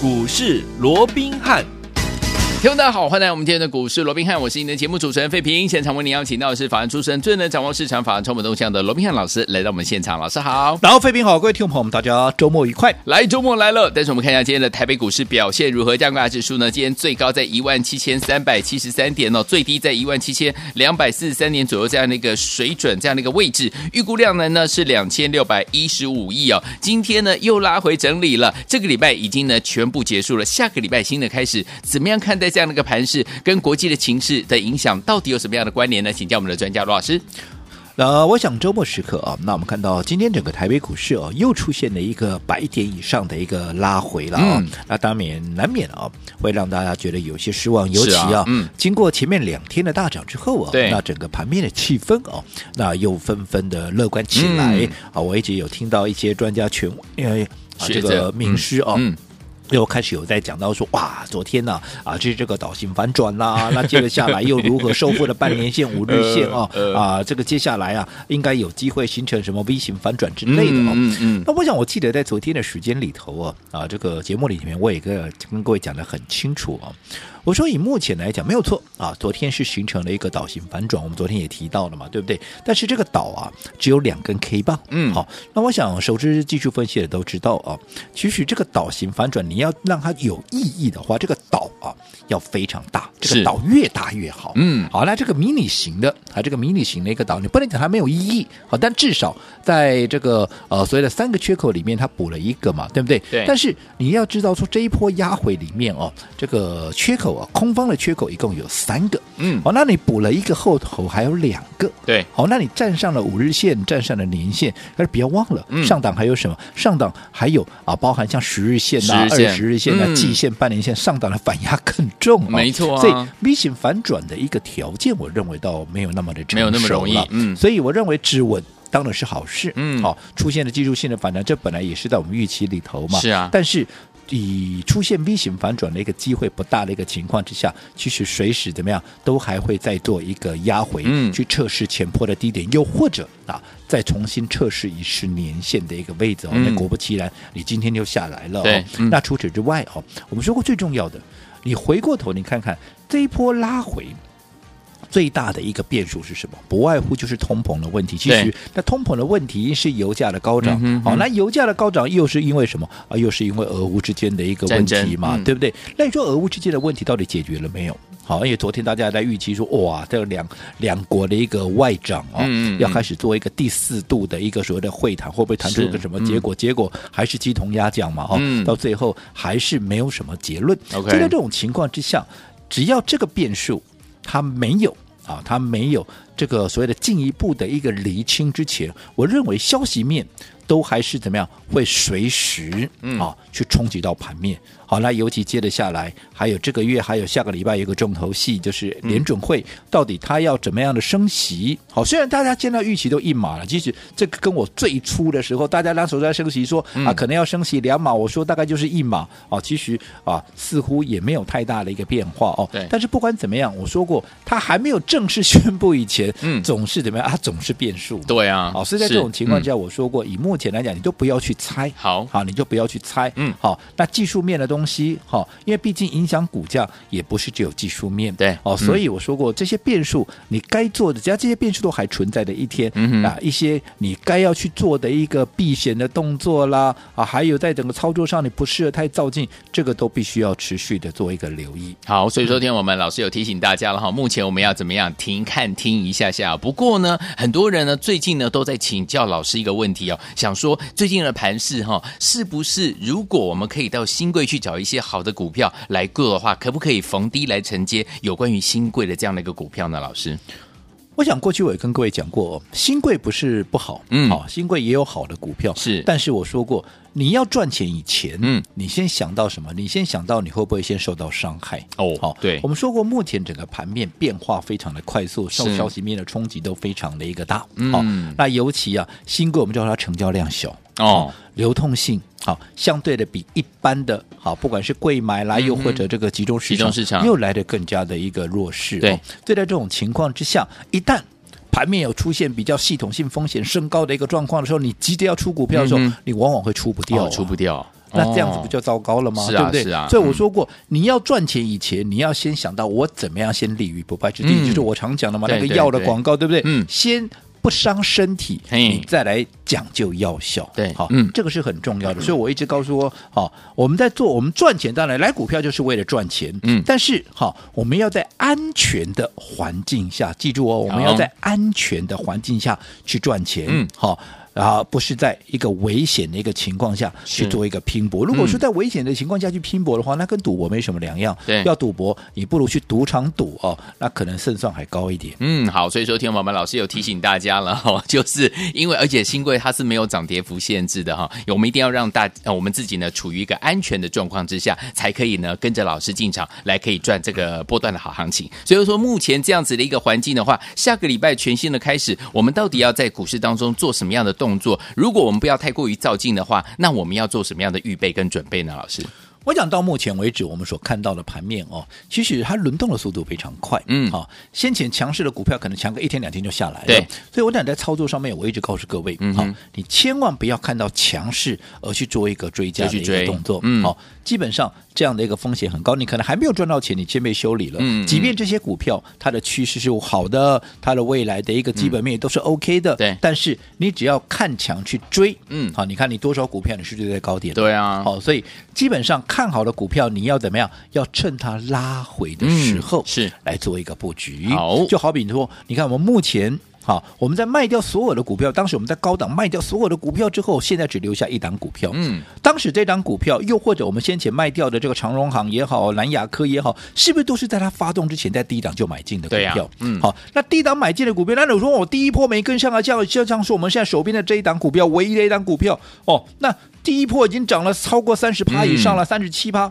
股市罗宾汉。听众大家好，欢迎来到我们今天的股市罗宾汉，我是您的节目主持人费平。现场为您邀请到的是法案出身、最能掌握市场法案充满动向的罗宾汉老师来到我们现场，老师好。然后费平好，各位听众朋友们，大家周末愉快。来，周末来了，但是我们看一下今天的台北股市表现如何？加权指数呢？今天最高在一万七千三百七十三点哦，最低在一万七千两百四十三点左右这样的一个水准，这样的一个位置。预估量呢呢是两千六百一十五亿哦。今天呢又拉回整理了，这个礼拜已经呢全部结束了，下个礼拜新的开始，怎么样看待这样的一个盘势？跟国际的情势的影响到底有什么样的关联呢？请教我们的专家罗老师。呃，我想周末时刻啊，那我们看到今天整个台北股市啊，又出现了一个百点以上的一个拉回了啊。那当然难免啊，会让大家觉得有些失望。尤其啊，啊嗯，经过前面两天的大涨之后啊，对，那整个盘面的气氛哦，那又纷纷的乐观起来、嗯、啊。我一直有听到一些专家权因为啊这个名师啊。嗯嗯又开始有在讲到说，哇，昨天呢，啊，这是这个岛型反转啦，那接着下来又如何收复了半年线、五日线啊、呃呃？啊，这个接下来啊，应该有机会形成什么 V 型反转之类的哦。嗯嗯。那我想，我记得在昨天的时间里头啊，啊，这个节目里面我也跟跟各位讲的很清楚啊。我说以目前来讲没有错啊，昨天是形成了一个岛型反转，我们昨天也提到了嘛，对不对？但是这个岛啊，只有两根 K 棒，嗯，好，那我想熟知技术分析的都知道啊，其实这个岛型反转，你要让它有意义的话，这个岛啊要非常大，这个岛越大越好，嗯，好，那这个迷你型的啊，这个迷你型的一个岛，你不能讲它没有意义，好，但至少在这个呃所谓的三个缺口里面，它补了一个嘛，对不对？对。但是你要知道说这一波压回里面哦，这个缺口。空方的缺口一共有三个，嗯，哦，那你补了一个后头还有两个，对，好，那你站上了五日线，站上了年线，但是不要忘了，嗯、上档还有什么？上档还有啊，包含像十日线呐、二十日线呐、季线、半年线，上档的反压更重，没错、啊。所以 V 型反转的一个条件，我认为倒没有那么的没有那么容易，嗯，所以我认为止稳当然是好事，嗯，好，出现了技术性的反弹，这本来也是在我们预期里头嘛，是啊，但是。以出现 V 型反转的一个机会不大的一个情况之下，其实随时怎么样都还会再做一个压回，嗯，去测试前坡的低点，又或者啊，再重新测试一次年线的一个位置哦。那果不其然，你今天就下来了哦。那除此之外哦，我们说过最重要的，你回过头你看看这一波拉回。最大的一个变数是什么？不外乎就是通膨的问题。其实，那通膨的问题是油价的高涨。好、嗯哦，那油价的高涨又是因为什么啊？又是因为俄乌之间的一个问题嘛，嗯、对不对？那你说俄乌之间的问题到底解决了没有？好，因为昨天大家在预期说，哇，这两两国的一个外长啊、哦嗯，要开始做一个第四度的一个所谓的会谈，会不会谈出一个什么结果？结果还是鸡同鸭讲嘛，哈、嗯，到最后还是没有什么结论。就.在这种情况之下，只要这个变数。它没有啊，它没有这个所谓的进一步的一个厘清之前，我认为消息面都还是怎么样，会随时啊去冲击到盘面。好，那尤其接着下来，还有这个月，还有下个礼拜有一个重头戏，就是联准会到底他要怎么样的升息？好，虽然大家见到预期都一码了，其实这个跟我最初的时候，大家那时候在升息说啊，可能要升息两码，我说大概就是一码啊，其实啊，似乎也没有太大的一个变化哦。对。但是不管怎么样，我说过，他还没有正式宣布以前，嗯，总是怎么样啊，总是变数。对啊。好，所以在这种情况下，我说过，以目前来讲，你都不要去猜。好，好，你就不要去猜。嗯。好，那技术面的东西。东西哈，因为毕竟影响股价也不是只有技术面，对哦，所以我说过、嗯、这些变数，你该做的，只要这些变数都还存在的一天、嗯、啊，一些你该要去做的一个避险的动作啦啊，还有在整个操作上你不适合太造进，这个都必须要持续的做一个留意。好，所以昨天我们老师有提醒大家了哈，目前我们要怎么样停看听一下下。不过呢，很多人呢最近呢都在请教老师一个问题哦，想说最近的盘势哈，是不是如果我们可以到新贵去？找一些好的股票来过的话，可不可以逢低来承接有关于新贵的这样的一个股票呢？老师，我想过去我也跟各位讲过，新贵不是不好，嗯，好，新贵也有好的股票，是。但是我说过，你要赚钱以前，嗯，你先想到什么？你先想到你会不会先受到伤害？哦，好，对。我们说过，目前整个盘面变化非常的快速，受消息面的冲击都非常的一个大，嗯，好，那尤其啊，兴柜我们叫它成交量小，哦，流通性。好，相对的比一般的好，不管是贵买来，又或者这个集中市场，集中市场又来的更加的一个弱势。对，对，在这种情况之下，一旦盘面有出现比较系统性风险升高的一个状况的时候，你急着要出股票的时候，嗯、你往往会出不掉、啊哦，出不掉。那这样子不就糟糕了吗？对不对？是啊所以我说过，你要赚钱以前，你要先想到我怎么样先立于不败之地，嗯就是我常讲的嘛，对那个药的广告，对不对？嗯先。不伤身体，你再来讲究药效，对好，嗯。这个是很重要的。所以我一直告诉我，好，我们在做，我们赚钱，当然来股票就是为了赚钱，嗯。但是好，我们要在安全的环境下，记住哦，我们要在安全的环境下去赚钱，嗯。好。然后不是在一个危险的一个情况下去做一个拼搏。如果说在危险的情况下去拼搏的话，那跟赌博没什么两样。对，要赌博，你不如去赌场赌哦，那可能胜算还高一点。嗯，好，所以说，听我们老师有提醒大家了哈，就是因为而且新贵它是没有涨跌幅限制的哈，我们一定要让大我们自己呢处于一个安全的状况之下，才可以呢跟着老师进场来可以赚这个波段的好行情。所以说，目前这样子的一个环境的话，下个礼拜全新的开始，我们到底要在股市当中做什么样的动作？如果我们不要太过于照镜的话，那我们要做什么样的预备跟准备呢？老师？我讲到目前为止，我们所看到的盘面哦，其实它轮动的速度非常快。嗯，好、哦，先前强势的股票可能强个一天两天就下来了。对，所以我讲在操作上面，我一直告诉各位，好、嗯哼，你千万不要看到强势而去做一个追加的一个动作。嗯，好、哦，基本上这样的一个风险很高，你可能还没有赚到钱，你先被修理了。嗯，即便这些股票它的趋势是好的，它的未来的一个基本面也都是 OK 的。对、嗯，但是你只要看强去追，嗯，好，你看你多少股票你是追在高点？对啊，好，所以基本上看好的股票。你要怎么样？要趁它拉回的时候，嗯、是来做一个布局。好，就好比说，你看我们目前，好，我们在卖掉所有的股票。当时我们在高档卖掉所有的股票之后，现在只留下一档股票。嗯，当时这档股票，又或者我们先前卖掉的这个长荣行也好，南亚科也好，是不是都是在它发动之前，在低档就买进的股票？啊、嗯，好，那低档买进的股票，那你说我第一波没跟上啊？这样就像是我们现在手边的这一档股票，唯一的一档股票哦，那第一波已经涨了超过三十趴以上了，三十七趴。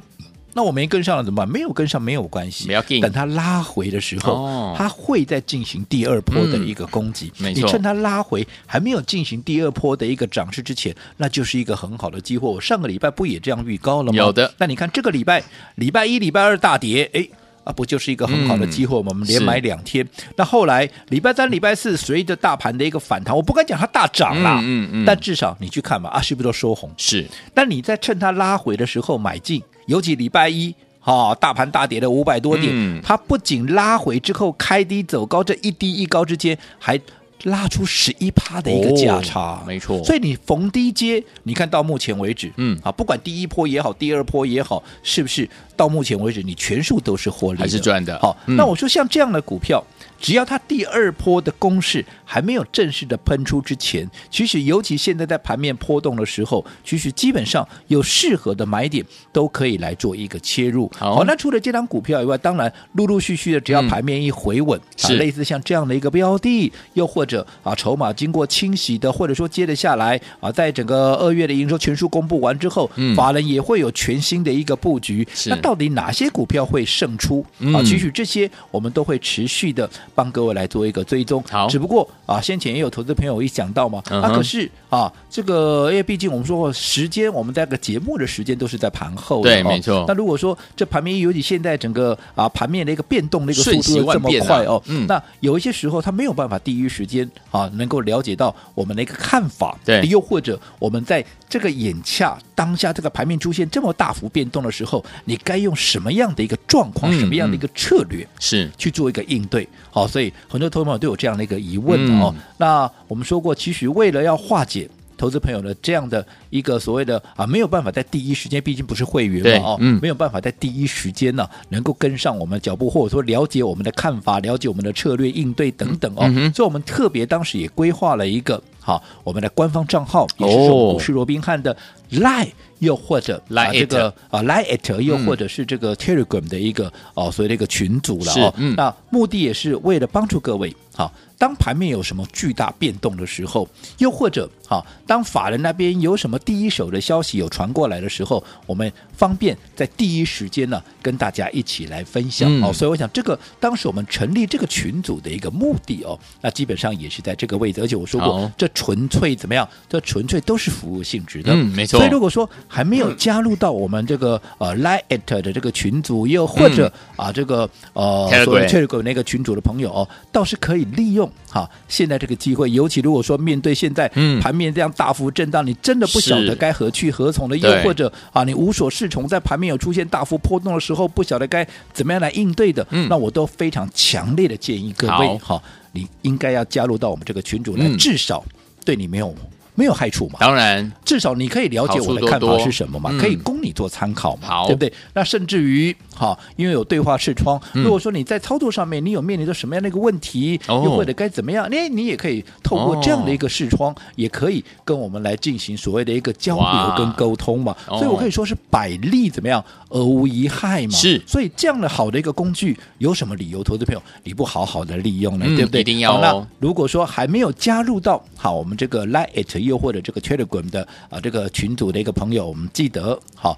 那我没跟上了怎么办？没有跟上没有关系，等它拉回的时候，哦、它会再进行第二波的一个攻击。嗯、你趁它拉回还没有进行第二波的一个涨势之前，那就是一个很好的机会。我上个礼拜不也这样预告了吗？有的。那你看这个礼拜，礼拜一、礼拜二大跌，哎啊，不就是一个很好的机会？我们连买两天。那后来礼拜三、礼拜四，随着大盘的一个反弹，我不敢讲它大涨啦，嗯嗯，嗯，但至少你去看嘛，啊，是不是都收红？是。那你在趁它拉回的时候买进。尤其礼拜一，哈、哦，大盘大跌了五百多点，嗯，它不仅拉回之后开低走高，这一低一高之间还拉出十一趴的一个价差，哦，没错。所以你逢低接，你看到目前为止，嗯，啊，不管第一波也好，第二波也好，是不是到目前为止你全数都是获利，还是赚的？好，嗯，那我说像这样的股票。只要它第二波的攻势还没有正式的喷出之前，其实尤其现在在盘面波动的时候，其实基本上有适合的买点都可以来做一个切入。好，好，那除了这张股票以外，当然陆陆续续的，只要盘面一回稳，啊，类似像这样的一个标的，又或者啊筹码经过清洗的，或者说接着下来啊，在整个二月的营收全数公布完之后，嗯，法人也会有全新的一个布局。那到底哪些股票会胜出？啊，其实这些我们都会持续的。帮各位来做一个追踪，好，只不过啊，先前也有投资朋友一讲到嘛，嗯、啊，可是啊，这个因为毕竟我们说过时间，我们在个节目的时间都是在盘后的，对，没错。那如果说这盘面尤其现在整个啊盘面的一个变动的一个速度这么快哦，嗯，那有一些时候他没有办法第一时间啊能够了解到我们的一个看法，对，又或者我们在这个眼下当下这个盘面出现这么大幅变动的时候，你该用什么样的一个状况，嗯、什么样的一个策略是去做一个应对？好，所以很多投资朋友都有这样的一个疑问哦。嗯、那我们说过，其实为了要化解投资朋友的这样的一个所谓的啊，没有办法在第一时间，毕竟不是会员嘛哦，嗯，没有办法在第一时间呢、啊、能够跟上我们脚步，或者说了解我们的看法，了解我们的策略应对等等哦。嗯、所以我们特别当时也规划了一个好我们的官方账号，也是说股市罗宾汉的 Line。又或者啊，这个啊，Line，又或者是这个 Telegram 的一个哦，所谓的一个群组了哦。嗯，那目的也是为了帮助各位，好，当盘面有什么巨大变动的时候，又或者好，当法人那边有什么第一手的消息有传过来的时候，我们方便在第一时间呢跟大家一起来分享哦。所以我想，这个当时我们成立这个群组的一个目的哦，那基本上也是在这个位置。而且我说过，这纯粹怎么样？这纯粹都是服务性质的。嗯，没错。所以如果说还没有加入到我们这个呃 Line 的这个群组，又或者、嗯、啊这个呃所谓那个群组的朋友哦，倒是可以利用哈现在这个机会，尤其如果说面对现在盘面这样大幅震荡，你真的不晓得该何去何从的，又或者啊，你无所适从，在盘面有出现大幅波动的时候，不晓得该怎么样来应对的，嗯、那我都非常强烈的建议各位，好，你应该要加入到我们这个群组来，至少对你没有。没有害处嘛？当然，至少你可以了解我的看法是什么嘛？可以供你做参考嘛？对不对？那甚至于，好，因为有对话视窗，如果说你在操作上面你有面临着什么样的一个问题，又或者该怎么样，那你也可以透过这样的一个视窗，也可以跟我们来进行所谓的一个交流跟沟通嘛。所以我可以说是百利怎么样而无一害嘛。是，所以这样的好的一个工具，有什么理由，投资朋友你不好好的利用呢？对不对？一定要。那如果说还没有加入到好我们这个 Lite 又或者这个 Telegram 的啊，这个群组的一个朋友，我们记得好，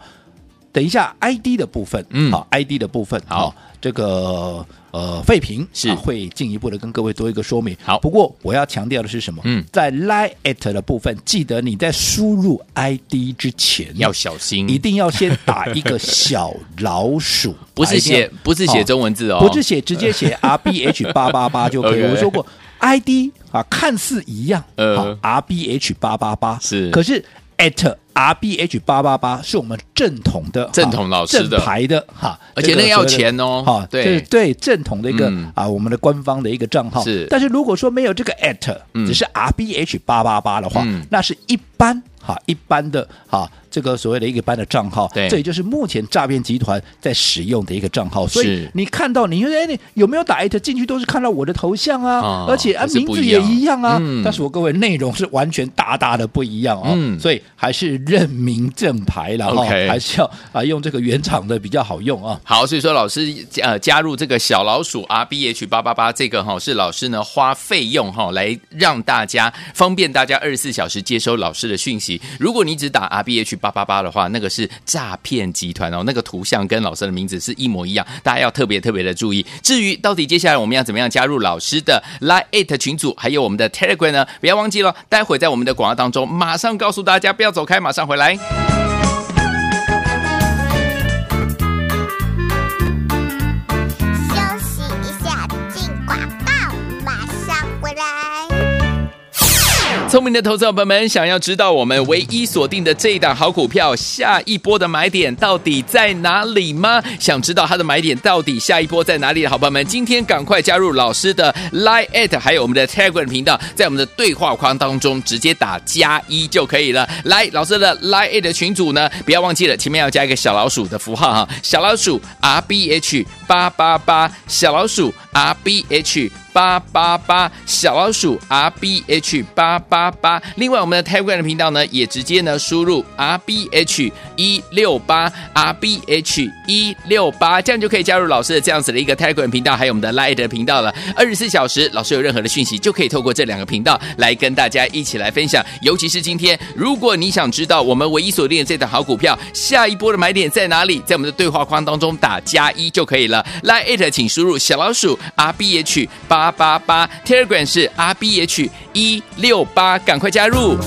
等一下 ID 的部分，嗯，好 ID 的部分，好，这个呃废品是会进一步的跟各位多一个说明。好，不过我要强调的是什么？嗯，在 Line@ 的部分，记得你在输入 ID 之前要小心，一定要先打一个小老鼠，不是写不是写中文字哦，不是写直接写 RBH 八八八就可以。我说过。ID 啊，看似一样，呃，RBH 八八八是，可是 at RBH 八八八是我们正统的正统老师的。正牌的哈，而且那个要钱哦，哈，对。对，正统的一个啊，我们的官方的一个账号。是，但是如果说没有这个 at，只是 RBH 八八八的话，那是一般哈一般的哈。这个所谓的一个班的账号，对，这也就是目前诈骗集团在使用的一个账号。所以你看到你说哎，你有没有打艾特进去，都是看到我的头像啊，哦、而且啊名字也一样啊。嗯、但是我各位内容是完全大大的不一样啊、哦。嗯、所以还是认明正牌了哈还是要啊用这个原厂的比较好用啊。好，所以说老师呃加入这个小老鼠 R B H 八八八这个哈是老师呢花费用哈来让大家方便大家二十四小时接收老师的讯息。如果你只打 R B H 八八八的话，那个是诈骗集团哦，那个图像跟老师的名字是一模一样，大家要特别特别的注意。至于到底接下来我们要怎么样加入老师的 Line 群组，还有我们的 Telegram 呢？不要忘记了，待会在我们的广告当中马上告诉大家，不要走开，马上回来。聪明的投资者朋友们，想要知道我们唯一锁定的这一档好股票下一波的买点到底在哪里吗？想知道它的买点到底下一波在哪里的好朋友们，今天赶快加入老师的 Line@ 还有我们的 Telegram 频道，在我们的对话框当中直接打加一就可以了。来，老师的 Line@ 群组呢，不要忘记了前面要加一个小老鼠的符号哈，小老鼠 R B H 八八八，小老鼠 R B H。八八八小老鼠 R B H 八八八，另外我们的 Telegram 频道呢，也直接呢输入 R B H 一六八 R B H 一六八，这样就可以加入老师的这样子的一个 Telegram 频道，还有我们的 Line 的频道了。二十四小时，老师有任何的讯息，就可以透过这两个频道来跟大家一起来分享。尤其是今天，如果你想知道我们唯一锁定的这档好股票下一波的买点在哪里，在我们的对话框当中打加一就可以了。Line 请输入小老鼠 R B H 八八八 Telegram 是 R B H 一六八，赶快加入。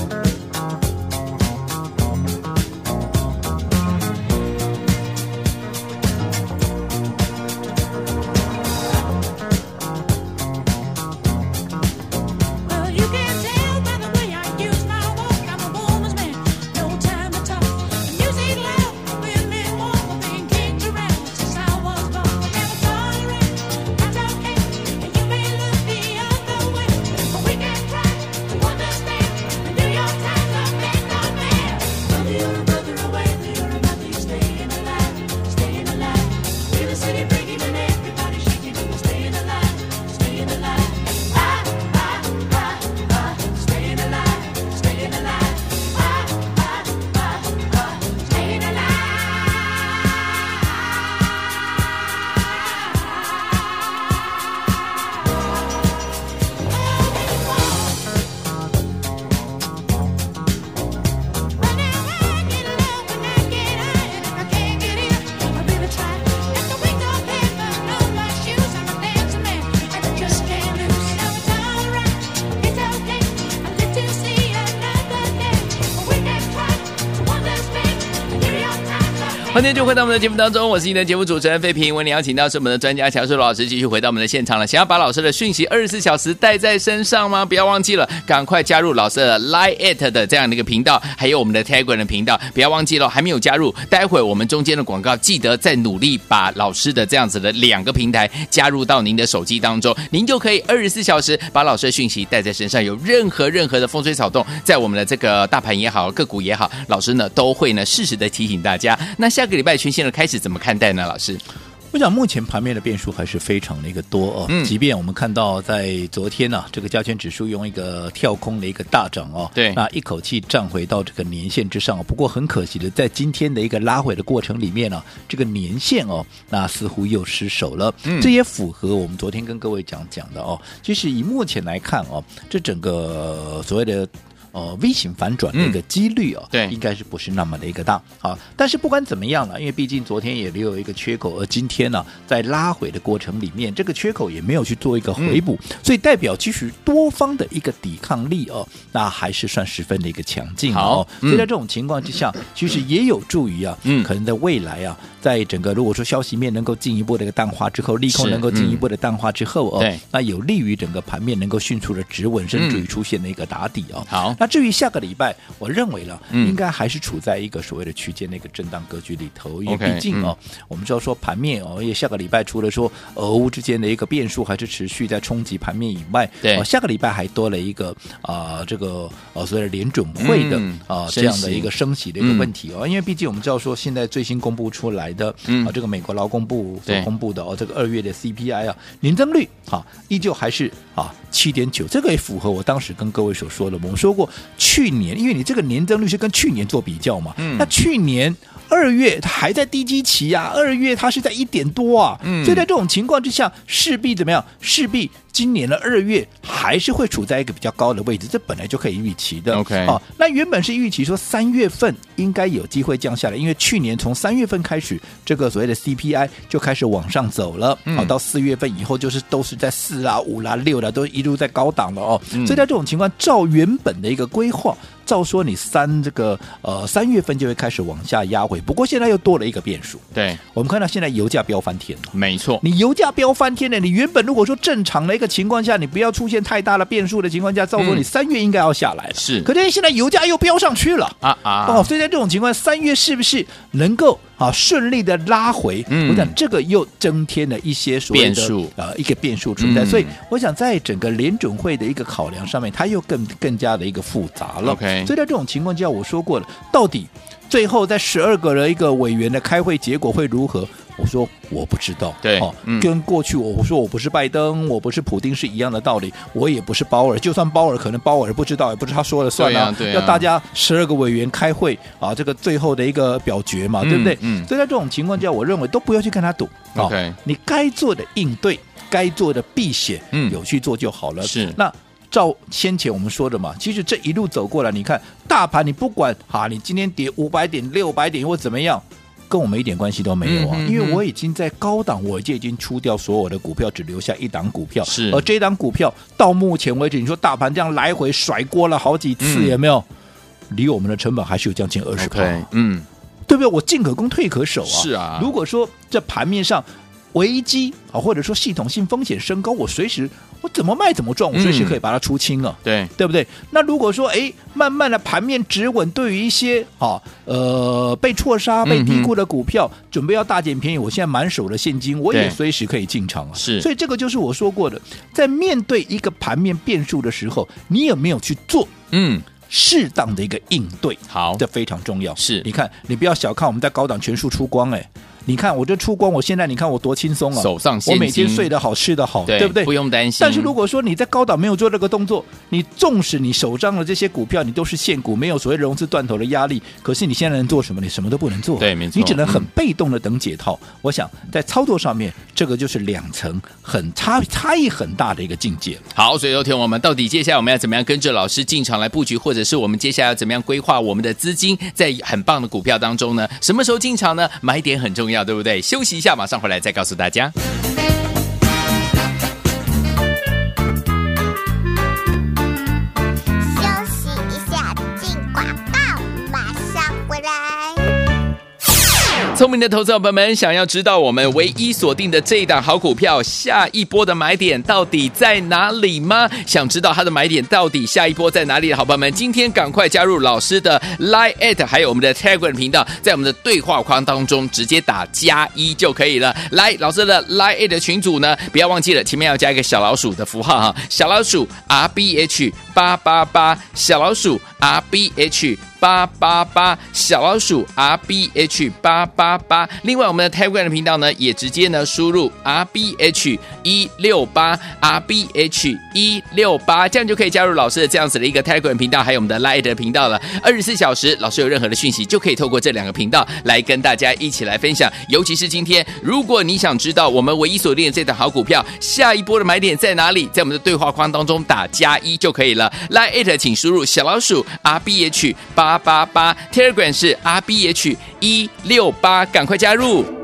欢迎就回到我们的节目当中，我是你的节目主持人费平。为你邀请到是我们的专家乔叔老师，继续回到我们的现场了。想要把老师的讯息二十四小时带在身上吗？不要忘记了，赶快加入老师的 Line@ 的这样的一个频道，还有我们的 Telegram 的频道。不要忘记了，还没有加入，待会我们中间的广告记得再努力把老师的这样子的两个平台加入到您的手机当中，您就可以二十四小时把老师的讯息带在身上。有任何任何的风吹草动，在我们的这个大盘也好，个股也好，老师呢都会呢适时的提醒大家。那下个礼拜全线的开始怎么看待呢？老师，我想目前盘面的变数还是非常的一个多哦。嗯，即便我们看到在昨天呢、啊，这个加权指数用一个跳空的一个大涨哦，对，那一口气站回到这个年线之上。不过很可惜的，在今天的一个拉回的过程里面呢、啊，这个年线哦，那似乎又失守了。嗯，这也符合我们昨天跟各位讲讲的哦。其实以目前来看哦，这整个所谓的。呃，V 型反转的一个几率哦，嗯、对，应该是不是那么的一个大啊，但是不管怎么样了，因为毕竟昨天也留有一个缺口，而今天呢，在拉回的过程里面，这个缺口也没有去做一个回补，嗯、所以代表其实多方的一个抵抗力哦，那还是算十分的一个强劲哦。嗯、所以在这种情况之下，其实也有助于啊，嗯，可能在未来啊，在整个如果说消息面能够进一步的一个淡化之后，利空能够进一步的淡化之后哦，对，那有利于整个盘面能够迅速的止稳，甚至于出现的一个打底哦。好。那至于下个礼拜，我认为呢，应该还是处在一个所谓的区间的一个震荡格局里头，因为毕竟哦，我们知道说盘面哦，因为下个礼拜除了说俄乌之间的一个变数还是持续在冲击盘面以外，对，下个礼拜还多了一个啊，这个呃所谓的联准会的啊这样的一个升息的一个问题哦，因为毕竟我们知道说现在最新公布出来的啊这个美国劳工部所公布的哦这个二月的 CPI 啊年增率啊依旧还是啊七点九，这个也符合我当时跟各位所说的，我们说过。去年，因为你这个年增率是跟去年做比较嘛，嗯，那去年二月它还在低基期啊，二月它是在一点多啊，嗯，所以在这种情况之下，势必怎么样？势必。今年的二月还是会处在一个比较高的位置，这本来就可以预期的。OK，哦，那原本是预期说三月份应该有机会降下来，因为去年从三月份开始，这个所谓的 CPI 就开始往上走了，好，到四月份以后就是都是在四啦、五啦、六啦，都一路在高档了哦。所以在这种情况，照原本的一个规划，照说你三这个呃三月份就会开始往下压回，不过现在又多了一个变数。对，我们看到现在油价飙翻天了，没错，你油价飙翻天了，你原本如果说正常的一个情况下，你不要出现太大的变数的情况下，照说你三月应该要下来了。是，可是现在油价又飙上去了啊啊！哦，所以在这种情况，三月是不是能够啊顺利的拉回？嗯，我想这个又增添了一些所谓的变数啊一个变数存在。所以我想在整个联准会的一个考量上面，它又更更加的一个复杂了。OK，所以在这种情况之下，我说过了，到底最后在十二个的一个委员的开会结果会如何？我说我不知道，对，哦，嗯、跟过去我我说我不是拜登，我不是普丁是一样的道理，我也不是鲍尔，就算鲍尔可能鲍尔不知道，也不是他说了算啊，对啊，对啊，要大家十二个委员开会啊，这个最后的一个表决嘛，嗯、对不对？嗯，所以在这种情况下，我认为都不要去跟他赌。哦、你该做的应对，该做的避险，嗯，有去做就好了。是，那照先前我们说的嘛，其实这一路走过来，你看大盘，你不管哈，你今天跌五百点、六百点或怎么样。跟我们一点关系都没有啊，因为我已经在高档，我就已经出掉所有的股票，只留下一档股票。是，而这档股票到目前为止，你说大盘这样来回甩锅了好几次，有没有？离我们的成本还是有将近二十块。嗯，对不对？我进可攻，退可守啊。是啊。如果说这盘面上危机啊，或者说系统性风险升高，我随时。我怎么卖怎么赚，我随时可以把它出清啊，嗯、对对不对？那如果说哎，慢慢的盘面止稳，对于一些啊呃被错杀、被低估的股票，嗯、准备要大捡便宜，我现在满手的现金，我也随时可以进场啊。是，所以这个就是我说过的，在面对一个盘面变数的时候，你有没有去做嗯适当的一个应对？好，这非常重要。是，你看，你不要小看我们在高档全数出光哎。你看，我就出光，我现在你看我多轻松啊！手上，我每天睡得好，吃得好，对，对不对？不用担心。但是如果说你在高档没有做这个动作，你纵使你手上的这些股票你都是现股，没有所谓融资断头的压力，可是你现在能做什么？你什么都不能做。对，没错。你只能很被动的等解套。嗯、我想在操作上面，这个就是两层很差差异很大的一个境界。好，所以有请我们到底接下来我们要怎么样跟着老师进场来布局，或者是我们接下来要怎么样规划我们的资金在很棒的股票当中呢？什么时候进场呢？买点很重要，对不对？休息。一下，马上回来再告诉大家。聪明的投资者朋友们，想要知道我们唯一锁定的这一档好股票下一波的买点到底在哪里吗？想知道它的买点到底下一波在哪里的好朋友们，今天赶快加入老师的 Line@ at，还有我们的 Telegram 频道，在我们的对话框当中直接打加一就可以了。来，老师的 Line@ at 群组呢，不要忘记了，前面要加一个小老鼠的符号哈，小老鼠 R B H 八八八，小老鼠 R B H。八八八小老鼠 R B H 八八八，另外我们的 Telegram 频道呢，也直接呢输入 R B H 一六八 R B H 一六八，这样就可以加入老师的这样子的一个 Telegram 频道，还有我们的 Line 的频道了。二十四小时，老师有任何的讯息，就可以透过这两个频道来跟大家一起来分享。尤其是今天，如果你想知道我们唯一锁定的这档好股票下一波的买点在哪里，在我们的对话框当中打加一就可以了。Line 请输入小老鼠 R B H 八。八八八，Telegram 是 R B H 一六八，赶快加入。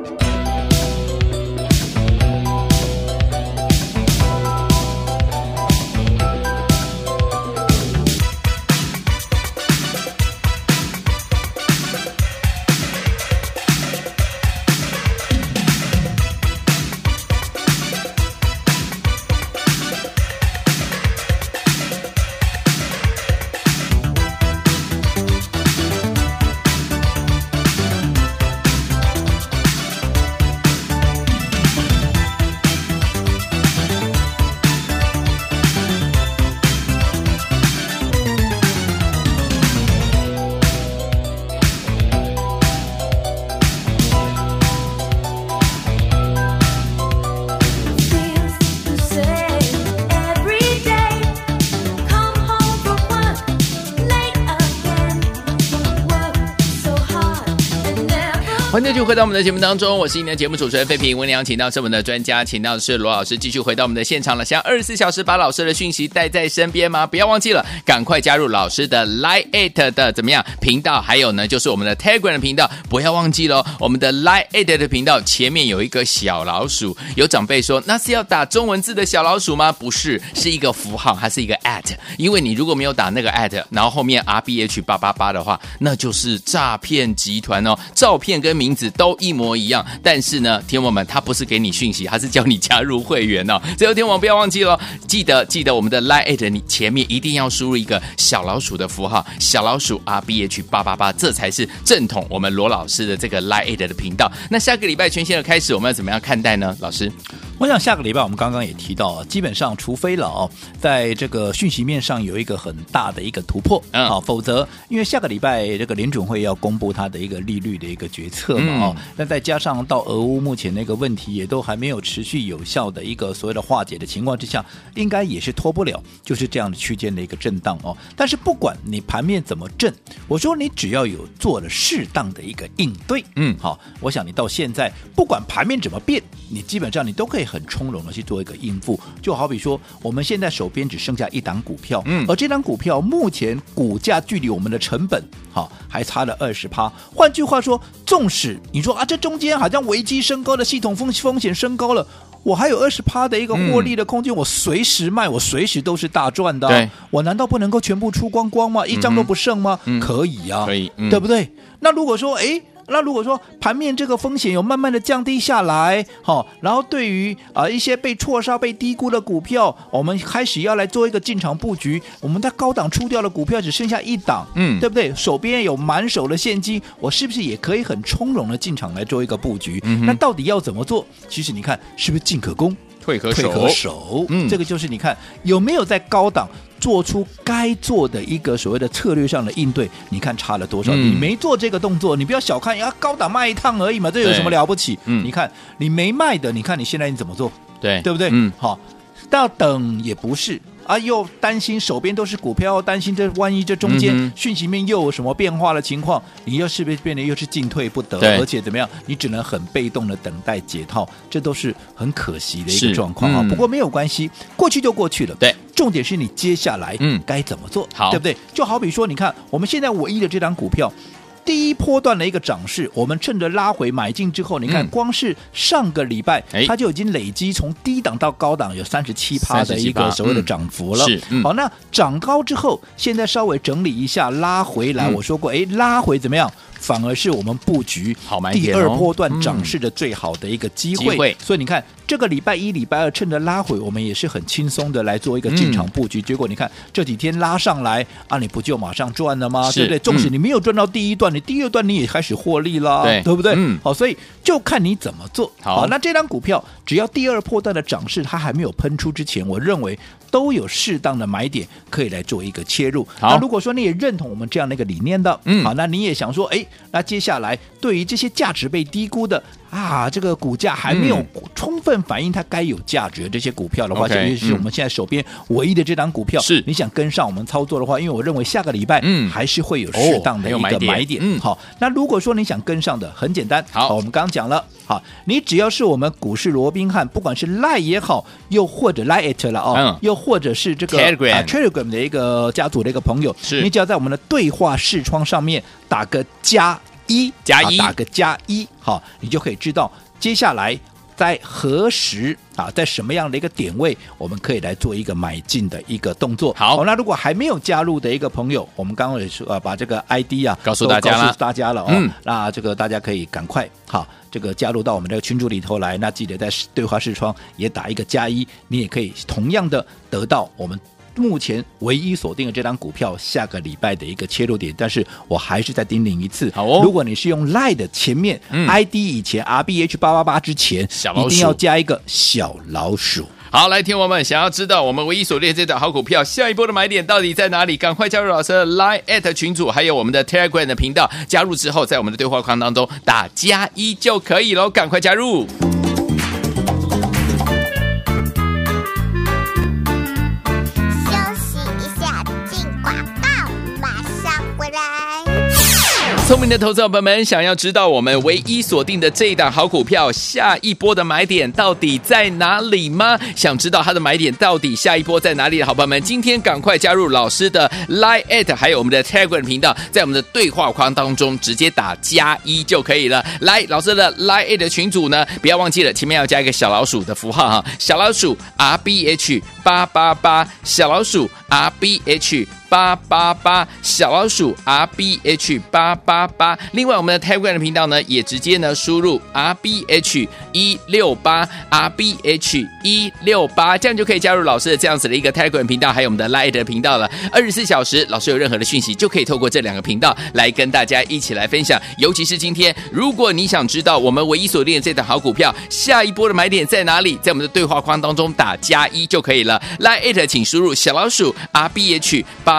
继续回到我们的节目当中，我是今天的节目主持人费平。温良，请到是我们的专家，请到的是罗老师，继续回到我们的现场了。想二十四小时把老师的讯息带在身边吗？不要忘记了，赶快加入老师的 Line@ 的怎么样频道？还有呢，就是我们的 Telegram 的频道，不要忘记喽，我们的 Line@ 的频道前面有一个小老鼠。有长辈说，那是要打中文字的小老鼠吗？不是，是一个符号，还是一个 at。因为你如果没有打那个 at，然后后面 RBH 八八八的话，那就是诈骗集团哦。照片跟名字都一模一样，但是呢，天王们他不是给你讯息，他是叫你加入会员哦。最后天王不要忘记了，记得记得我们的 Line@ 你前面一定要输入一个小老鼠的符号，小老鼠 R B H 八八八，这才是正统我们罗老师的这个 Line@ 的频道。那下个礼拜全新的开始，我们要怎么样看待呢？老师，我想下个礼拜我们刚刚也提到，基本上除非了哦，在这个讯息面上有一个很大的一个突破，嗯，好，否则因为下个礼拜这个联准会要公布它的一个利率的一个决策嘛，哦。那再加上到俄乌目前那个问题也都还没有持续有效的一个所谓的化解的情况之下，应该也是脱不了就是这样的区间的一个震荡哦。但是不管你盘面怎么震，我说你只要有做了适当的一个应对，嗯，好，我想你到现在不管盘面怎么变，你基本上你都可以很从容的去做一个应付。就好比说我们现在手边只剩下一档股票，嗯，而这档股票目前股价距离我们的成本好还差了二十趴。换句话说，纵使你说啊，这中间好像危机升高的系统风风险升高了，我还有二十趴的一个获利的空间，嗯、我随时卖，我随时都是大赚的。对，我难道不能够全部出光光吗？一张都不剩吗？嗯、可以啊，可以，嗯、对不对？那如果说，哎。那如果说盘面这个风险有慢慢的降低下来，好，然后对于啊一些被错杀、被低估的股票，我们开始要来做一个进场布局。我们在高档出掉的股票只剩下一档，嗯，对不对？手边有满手的现金，我是不是也可以很从容的进场来做一个布局？嗯，那到底要怎么做？其实你看，是不是进可攻，退可守？退可守，嗯，这个就是你看有没有在高档。做出该做的一个所谓的策略上的应对，你看差了多少？嗯、你没做这个动作，你不要小看，要高档卖一趟而已嘛，这有什么了不起？嗯，你看你没卖的，你看你现在你怎么做？对，对不对？嗯，好，到等也不是。啊，又担心手边都是股票，担心这万一这中间讯息面又有什么变化的情况，你又是不是变得又是进退不得？对而且怎么样，你只能很被动的等待解套，这都是很可惜的一个状况啊。嗯、不过没有关系，过去就过去了。对，重点是你接下来嗯该怎么做，好对不对？就好比说，你看我们现在唯一的这张股票。第一波段的一个涨势，我们趁着拉回买进之后，你看，光是上个礼拜，它就已经累积从低档到高档有三十七趴的一个所谓的涨幅了。是，好，那涨高之后，现在稍微整理一下，拉回来。我说过，哎，拉回怎么样？反而是我们布局第二波段涨势的最好的一个。机会所以你看，这个礼拜一、礼拜二趁着拉回，我们也是很轻松的来做一个进场布局。嗯结果你看这几天拉上来啊，你不就马上赚了吗？对不对？纵使嗯你没有赚到第一段，你第二段你也开始获利了，对不对？嗯好，所以就看你怎么做。好那这张股票只要第二破段的涨势它还没有喷出之前，我认为都有适当的买点可以来做一个切入。好那如果说你也认同我们这样的一个理念的，嗯好，那你也想说，哎，那接下来对于这些价值被低估的啊，这个股价还没有嗯。充分反映它该有价值的这些股票的话尤其是我们现在手边唯一的这张股票，是。你想跟上我们操作的话，因为我认为下个礼拜嗯。还是会有适当的一个买点。嗯。好，那如果说你想跟上的，很简单，好。我们刚刚讲了，好，你只要是我们股市罗宾汉，不管是 Line 也好，又或者 Line it 了哦，嗯。又或者是这个 Telegram 啊 Telegram 的一个家族的一个朋友，是。你只要在我们的对话视窗上面打个加一，加一啊打个加一，好，你就可以知道接下来。在何时啊，在什么样的一个点位，我们可以来做一个买进的一个动作。好那如果还没有加入的一个朋友，我们刚刚也说啊，把这个 ID 啊告诉大家了告诉大家了哦。嗯那这个大家可以赶快好，这个加入到我们这个群组里头来。那记得在对话视窗也打一个加一，你也可以同样的得到我们。目前唯一锁定的这张股票，下个礼拜的一个切入点，但是我还是再叮咛一次，好哦如果你是用 Line 的前面、嗯 ID 以前 RBH 八八八之前，一定要加一个小老鼠。好，来，听我们想要知道我们唯一锁定这档好股票下一波的买点到底在哪里？赶快加入老师的 Line at 群组，还有我们的 Telegram 的频道。加入之后，在我们的对话框当中打加一就可以喽，赶快加入。聪明的投资者朋友们，想要知道我们唯一锁定的这一档好股票下一波的买点到底在哪里吗？想知道它的买点到底下一波在哪里的好朋友们，今天赶快加入老师的 Line at 还有我们的 Telegram 频道，在我们的对话框当中直接打加一就可以了。来，老师的 Line at 群组呢，不要忘记了前面要加一个小老鼠的符号哈，小老鼠 R B H 八八八，小老鼠 R B H。八八八小老鼠 R B H 八八八，另外我们的 Telegram 频道呢，也直接呢输入 R B H 一六八 R B H 一六八，这样就可以加入老师的这样子的一个 Telegram 频道，还有我们的 Light 的频道了。二十四小时，老师有任何的讯息，就可以透过这两个频道来跟大家一起来分享。尤其是今天，如果你想知道我们唯一锁定的这档好股票下一波的买点在哪里，在我们的对话框当中打加一就可以了。Light 请输入小老鼠 R B H 八。